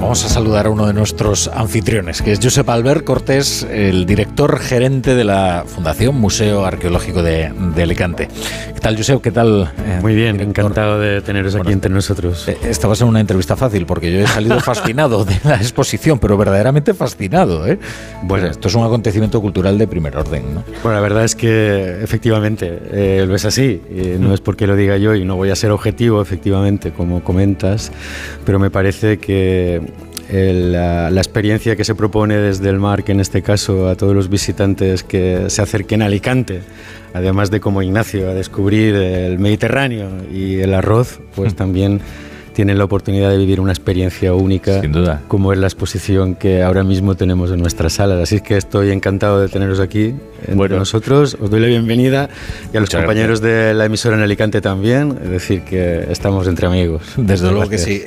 Vamos a saludar a uno de nuestros anfitriones, que es Josep Albert Cortés, el director gerente de la Fundación Museo Arqueológico de, Alicante. ¿Qué tal, Josep? ¿Qué tal? Eh, Muy bien, encantado de teneros aquí entre nosotros. Eh, esta va a ser una entrevista fácil, porque yo he salido fascinado de la exposición, pero verdaderamente fascinado. ¿eh? Bueno, esto es un acontecimiento cultural de primer orden. ¿no? Bueno, la verdad es que efectivamente eh, lo es así. no es porque lo diga yo y no voy a ser objetivo, efectivamente, como comentas, pero me parece que la, experiencia que se propone desde el mar, que en este caso a todos los visitantes que se acerquen a Alicante, además de como Ignacio, a descubrir el Mediterráneo y el arroz, pues mm. también tienen la oportunidad de vivir una experiencia única, Sin duda. como es la exposición que ahora mismo tenemos en nuestras salas. Así que estoy encantado de teneros aquí entre bueno. nosotros. Os doy la bienvenida y a los compañeros de la emisora en Alicante también. Es decir, que estamos entre amigos. Desde luego que sí.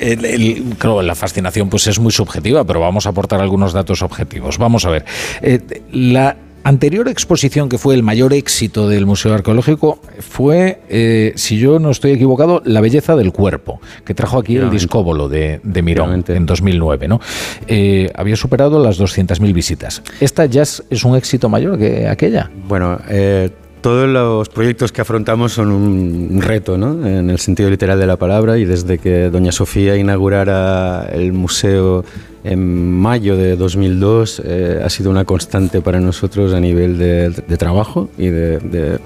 claro, la fascinación pues es muy subjetiva, pero vamos a aportar algunos datos objetivos. Vamos a ver. Eh, la anterior exposición, que fue el mayor éxito del Museo Arqueológico, fue, eh, si yo no estoy equivocado, La belleza del cuerpo, que trajo aquí el discóbolo de, de Mirón en 2009. ¿no? Eh, había superado las 200.000 visitas. ¿Esta ya es, un éxito mayor que aquella? Bueno, eh, todos los proyectos que afrontamos son un reto, ¿no? en el sentido literal de la palabra, y desde que doña Sofía inaugurara el museo en mayo de 2002 eh, ha sido una constante para nosotros a nivel de, trabajo y de,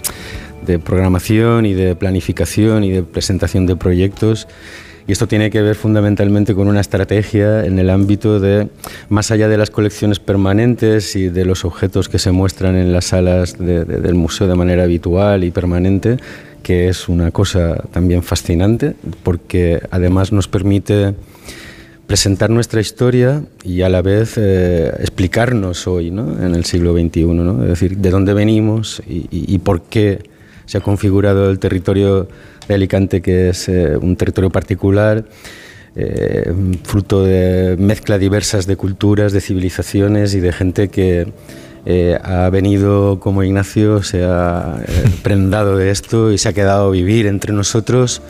programación y de planificación y de presentación de proyectos. Y esto tiene que ver fundamentalmente con una estrategia en el ámbito de, más allá de las colecciones permanentes y de los objetos que se muestran en las salas del museo de manera habitual y permanente, que es una cosa también fascinante, porque además nos permite presentar nuestra historia y a la vez eh, explicarnos hoy, ¿no? en el siglo XXI, ¿no? es decir, de dónde venimos y, por qué se ha configurado el territorio de Alicante, que es eh, un territorio particular, eh, fruto de mezcla diversas de culturas, de civilizaciones y de gente que ha venido como Ignacio, se ha prendado de esto y se ha quedado a vivir entre nosotros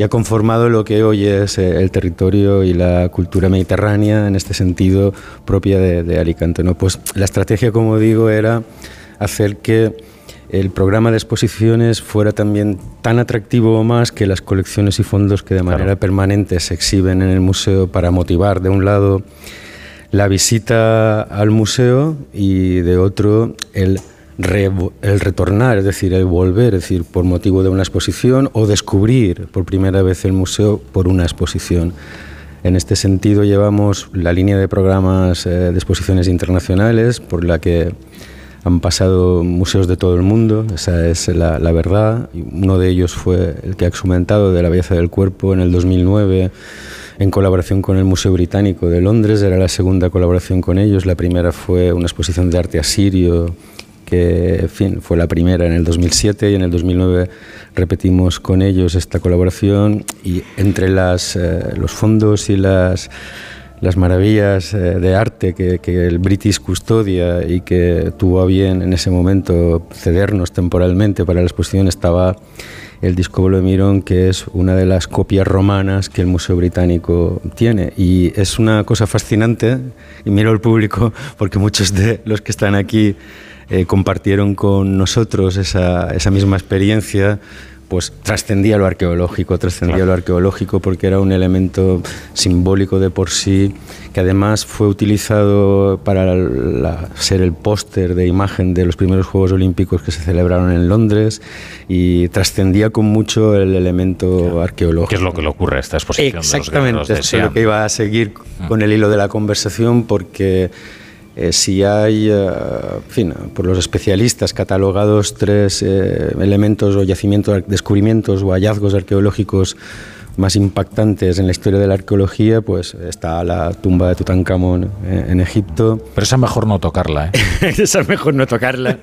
y ha conformado lo que hoy es eh, el territorio y la cultura mediterránea, en este sentido propia de, Alicante. ¿no? Pues la estrategia, como digo, era hacer que el programa de exposiciones fuera también tan atractivo o más que las colecciones y fondos que de manera permanente se exhiben en el museo para motivar, de un lado, la visita al museo y de otro, el el retornar, es decir, el volver, es decir, por motivo de una exposición o descubrir por primera vez el museo por una exposición. En este sentido llevamos la línea de programas eh, de exposiciones internacionales por la que han pasado museos de todo el mundo, esa es la, verdad. Uno de ellos fue el que ha exhumentado de la belleza del cuerpo en el 2009 en colaboración con el Museo Británico de Londres, era la segunda colaboración con ellos, la primera fue una exposición de arte asirio que fin, fue la primera en el 2007 y en el 2009 repetimos con ellos esta colaboración y entre eh, los fondos y las, las maravillas eh, de arte que, que, el British custodia y que tuvo a bien en ese momento cedernos temporalmente para la exposición estaba el disco de Mirón, que es una de las copias romanas que el Museo Británico tiene. Y es una cosa fascinante, y miro al público, porque muchos de los que están aquí eh, compartieron con nosotros esa, esa misma experiencia pues trascendía lo arqueológico, trascendía lo arqueológico porque era un elemento simbólico de por sí, que además fue utilizado para ser el póster de imagen de los primeros Juegos Olímpicos que se celebraron en Londres y trascendía con mucho el elemento arqueológico. ¿Qué es lo que le ocurre a esta exposición? Exactamente, es lo que iba a seguir con el hilo de la conversación porque eh, si hay, eh, fin, por los especialistas catalogados tres eh, elementos o yacimientos, descubrimientos o hallazgos arqueológicos más impactantes en la historia de la arqueología, pues está la tumba de Tutankamón en, Egipto. Pero esa mejor no tocarla, ¿eh? esa mejor no tocarla.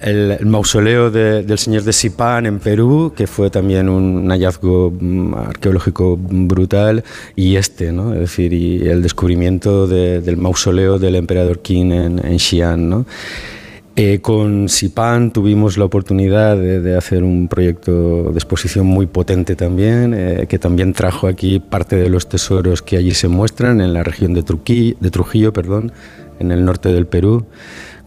el, mausoleo del señor de Sipán en Perú, que fue también un hallazgo mm, arqueológico brutal, y este, ¿no? Es decir, y el descubrimiento del mausoleo del emperador Qin en, en Xi'an, ¿no? Eh, con Sipan tuvimos la oportunidad de, hacer un proyecto de exposición muy potente también, eh, que también trajo aquí parte de los tesoros que allí se muestran en la región de Trujillo, en el norte del Perú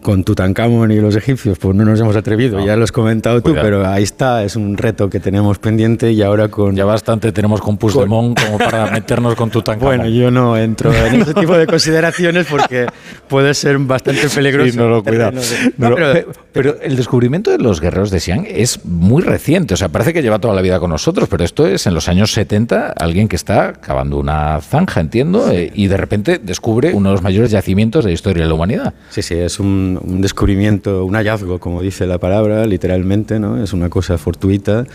con Tutankamón y los egipcios, pues no nos hemos atrevido, ya lo has comentado tú, pero ahí está, es un reto que tenemos pendiente y ahora con... Ya bastante tenemos con Puigdemont como para meternos con Tutankamón. Bueno, yo no entro en ese tipo de consideraciones porque puede ser bastante peligroso. Sí, no lo cuidado. pero, el descubrimiento de los guerreros de Xi'an es muy reciente, o sea, parece que lleva toda la vida con nosotros, pero esto es en los años 70, alguien que está cavando una zanja, entiendo, eh, y de repente descubre uno de los mayores yacimientos de la historia de la humanidad. Sí, sí, es un un, descubrimiento, un hallazgo, como dice la palabra, literalmente, ¿no? es una cosa fortuita.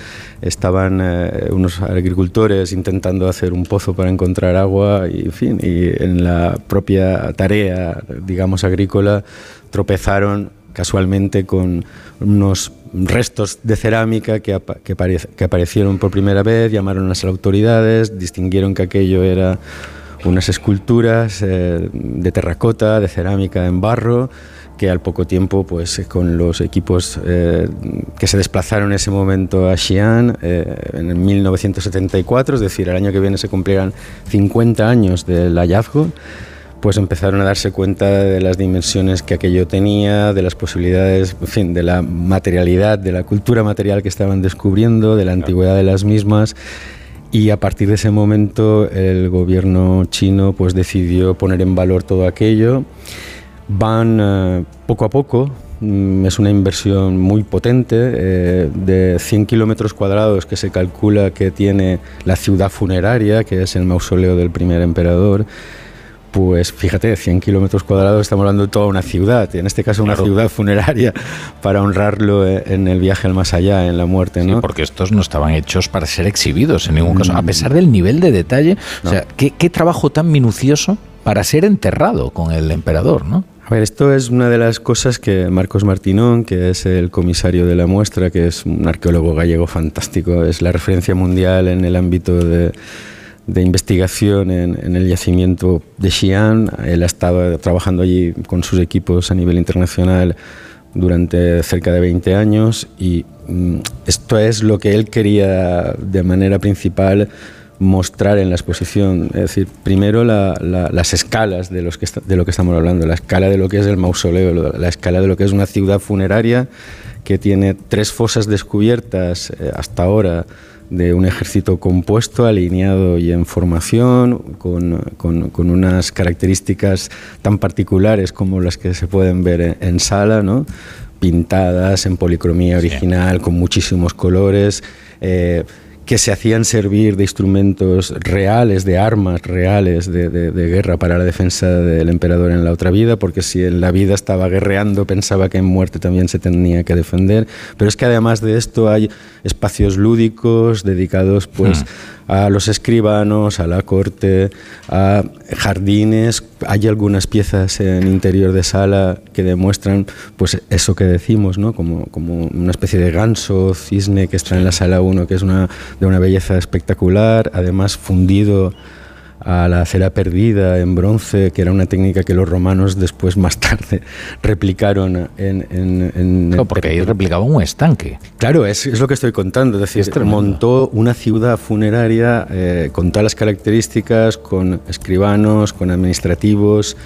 Estaban eh, unos agricultores intentando hacer un pozo para encontrar agua y, en fin, y en la propia tarea, digamos, agrícola, tropezaron casualmente con unos restos de cerámica que, que, aparecieron por primera vez, llamaron a las autoridades, distinguieron que aquello era unas esculturas eh, de terracota, de cerámica en barro, que al poco tiempo, pues eh, con los equipos eh, que se desplazaron en ese momento a Xi'an, eh, en 1974, es decir, el año que viene se cumplirán 50 años del hallazgo, pues empezaron a darse cuenta de las dimensiones que aquello tenía, de las posibilidades, fin, de la materialidad, de la cultura material que estaban descubriendo, de la antigüedad de las mismas. Y a partir de ese momento el gobierno chino pues decidió poner en valor todo aquello van eh, poco a poco. Mm, es una inversión muy potente, eh, de 100 kilómetros cuadrados que se calcula que tiene la ciudad funeraria, que es el mausoleo del primer emperador. Pues fíjate, 100 kilómetros cuadrados, estamos hablando de toda una ciudad, en este caso una ciudad funeraria, para honrarlo eh, en el viaje al más allá, en la muerte. ¿no? porque estos no estaban hechos para ser exhibidos en ningún caso, a mm. pesar del nivel de detalle. O sea, ¿qué, ¿qué trabajo tan minucioso para ser enterrado con el emperador, ¿no? A ver, esto es una de las cosas que Marcos Martinón, que es el comisario de la muestra, que es un arqueólogo gallego fantástico, es la referencia mundial en el ámbito de, investigación en, el yacimiento de Xi'an. Él ha estado trabajando allí con sus equipos a nivel internacional durante cerca de 20 años y mm, esto es lo que él quería de manera principal mostrar en la exposición. Es decir, primero las escalas de, los que de lo que estamos hablando, la escala de lo que es el mausoleo, la escala de lo que es una ciudad funeraria que tiene tres fosas descubiertas eh, hasta ahora de un ejército compuesto, alineado y en formación, con, con, unas características tan particulares como las que se pueden ver en, sala, ¿no? pintadas en policromía original, con muchísimos colores. Eh, que se hacían servir de instrumentos reales, de armas reales de, guerra para la defensa del emperador en la otra vida, porque si en la vida estaba guerreando pensaba que en muerte también se tenía que defender. Pero es que además de esto hay espacios lúdicos dedicados pues hmm a los escribanos, a la corte, a jardines. Hay algunas piezas en interior de sala que demuestran pues eso que decimos, ¿no? como, como una especie de ganso, cisne que está en la sala 1, que es una, de una belleza espectacular, además fundido a la cera perdida en bronce, que era una técnica que los romanos después, más tarde, replicaron en... en, porque ahí replicaban un estanque. Claro, es, es, lo que estoy contando. Es decir, montó una ciudad funeraria eh, con todas las características, con escribanos, con administrativos,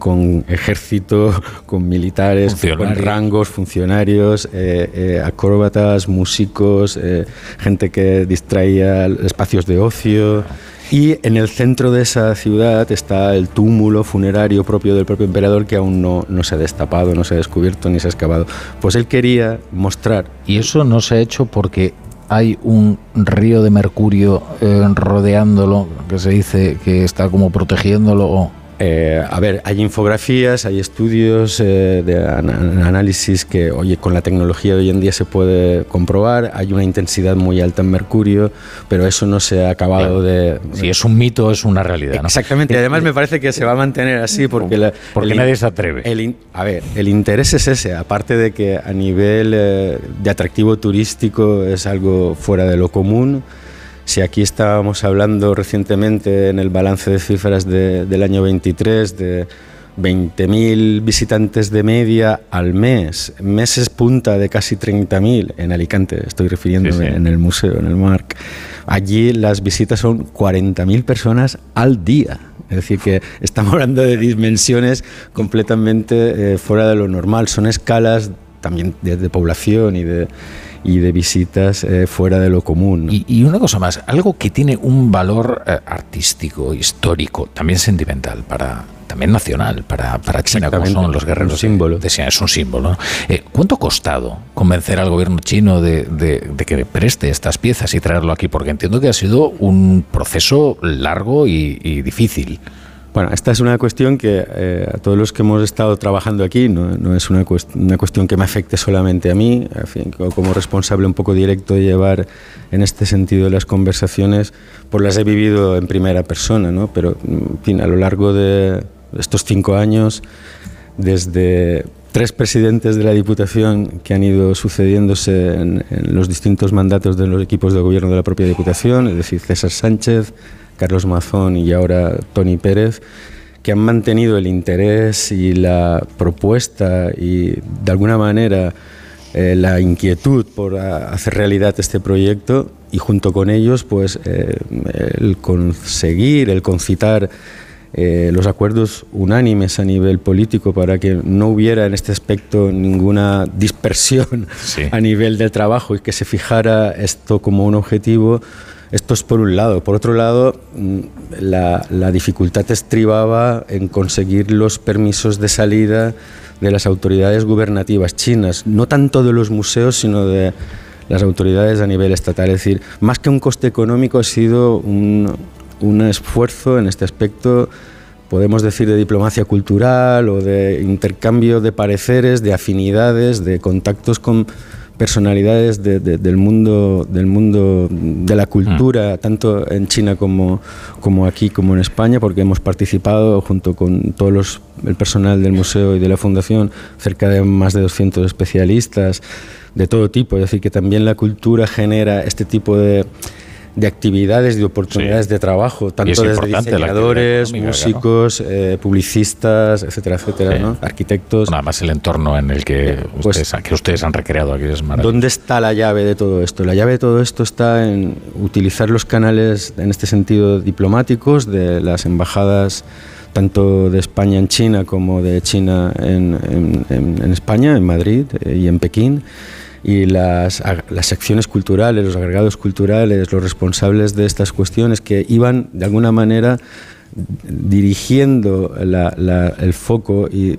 con ejército, con militares, con rangos, funcionarios, eh, eh, acróbatas, músicos, gente que distraía espacios de ocio. Y en el centro de esa ciudad está el túmulo funerario propio del propio emperador que aún no, no se ha destapado, no se ha descubierto ni se ha excavado. Pues él quería mostrar. Y eso no se ha hecho porque hay un río de mercurio eh, rodeándolo, que se dice que está como protegiéndolo. O eh, a ver, hay infografías, hay estudios eh, de análisis que, oye, con la tecnología de hoy en día se puede comprobar. Hay una intensidad muy alta en mercurio, pero eso no se ha acabado de. Si es un mito, es una realidad. Exactamente. Y además me parece que se va a mantener así porque. porque nadie se atreve. a ver, el interés es ese, aparte de que a nivel eh, de atractivo turístico es algo fuera de lo común. Si aquí estábamos hablando recientemente en el balance de cifras del año 23 de 20.000 visitantes de media al mes, meses punta de casi 30.000 en Alicante, estoy refiriéndome en el museo, en el MARC. Allí las visitas son 40.000 personas al día. Es decir, que estamos hablando de dimensiones completamente eh, fuera de lo normal. Son escalas también de, población y de, y de visitas eh, fuera de lo común. Y, una cosa más, algo que tiene un valor eh, artístico, histórico, también sentimental para, también nacional para, para China, como son los guerreros. Un símbolo. De, es un símbolo. Eh, ¿Cuánto ha costado convencer al gobierno chino de, que preste estas piezas y traerlo aquí? Porque entiendo que ha sido un proceso largo y, difícil. Bueno, esta es una cuestión que eh, a todos los que hemos estado trabajando aquí no, no es una, una, cuestión que me afecte solamente a mí, en fin, como responsable un poco directo de llevar en este sentido las conversaciones, pues las he vivido en primera persona, ¿no? pero en fin, a lo largo de, estos cinco años, desde tres presidentes de la Diputación que han ido sucediéndose en, los distintos mandatos de los equipos de gobierno de la propia Diputación, es decir, César Sánchez, Carlos Mazón y ahora Tony Pérez, que han mantenido el interés y la propuesta y de alguna manera eh, la inquietud por hacer realidad este proyecto y junto con ellos pues eh, el conseguir, el concitar eh, los acuerdos unánimes a nivel político para que no hubiera en este aspecto ninguna dispersión a nivel del trabajo y que se fijara esto como un objetivo. Esto es por un lado. Por otro lado, mm, la, dificultad estribaba en conseguir los permisos de salida de las autoridades gubernativas chinas, no tanto de los museos, sino de las autoridades a nivel estatal. Es decir, más que un coste económico, ha sido un, un esfuerzo en este aspecto, podemos decir, de diplomacia cultural o de intercambio de pareceres, de afinidades, de contactos con personalidades del, mundo, del mundo de la cultura, mm. tanto en China como, como aquí, como en España, porque hemos participado junto con todo los, el personal del museo y de la fundación, cerca de más de 200 especialistas de todo tipo. Es decir, que también la cultura genera este tipo de de actividades, de oportunidades de trabajo, tanto desde diseñadores, músicos, eh, publicistas, etcétera, etcétera, ¿no? arquitectos. Nada más el entorno en el que, pues ustedes, que ustedes han recreado aquí es maravilloso. ¿Dónde está la llave de todo esto? La llave de todo esto está en utilizar los canales, en este sentido, diplomáticos de las embajadas tanto de España en China como de China en, en España, en Madrid eh, y en Pekín y las, las secciones culturales, los agregados culturales, los responsables de estas cuestiones que iban de alguna manera dirigiendo el foco y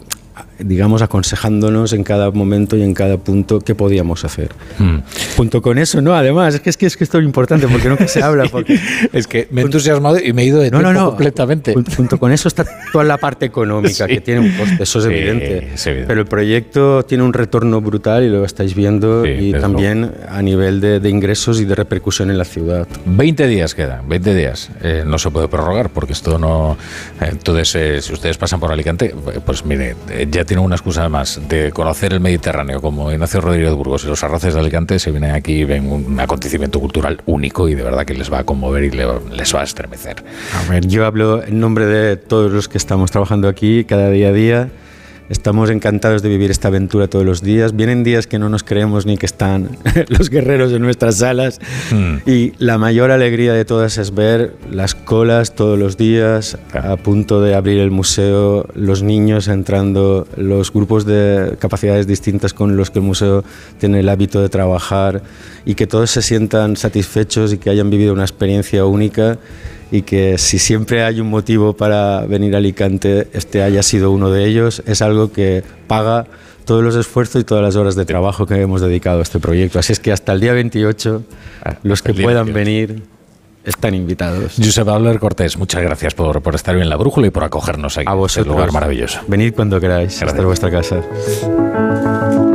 digamos, aconsejándonos en cada momento y en cada punto qué podíamos hacer. Hmm. Junto con eso, no, además, es que, es que, es que esto es importante porque no se habla. Porque, es que me he entusiasmado y me he ido de no, no, no, completamente. Junto con eso está toda la parte económica que tiene un coste, eso es evidente. Pero el proyecto tiene un retorno brutal y lo estáis viendo y también a nivel de, ingresos y de repercusión en la ciudad. 20 días quedan, 20 días. Eh, no se puede prorrogar porque esto no... Eh, entonces, eh, si ustedes pasan por Alicante, pues mire, ya tiene una excusa más de conocer el Mediterráneo como Ignacio Rodríguez Burgos y los arroces de Alicante, se vienen aquí ven un acontecimiento cultural único y de verdad que les va a conmover y les va a estremecer. A ver, yo hablo en nombre de todos los que estamos trabajando aquí cada día a día Estamos encantados de vivir esta aventura todos los días. Vienen días que no nos creemos ni que están los guerreros en nuestras salas. Hmm. Y la mayor alegría de todas es ver las colas todos los días, a punto de abrir el museo, los niños entrando, los grupos de capacidades distintas con los que el museo tiene el hábito de trabajar y que todos se sientan satisfechos y que hayan vivido una experiencia única y que si siempre hay un motivo para venir a Alicante, este haya sido uno de ellos, es algo que paga todos los esfuerzos y todas las horas de trabajo que hemos dedicado a este proyecto. Así es que hasta el día 28, ah, los que puedan venir están invitados. Josep Albert Cortés, muchas gracias por, por estar en la brújula y por acogernos aquí. A vosotros. lugar maravilloso. Venid cuando queráis. Gracias. Hasta vuestra casa.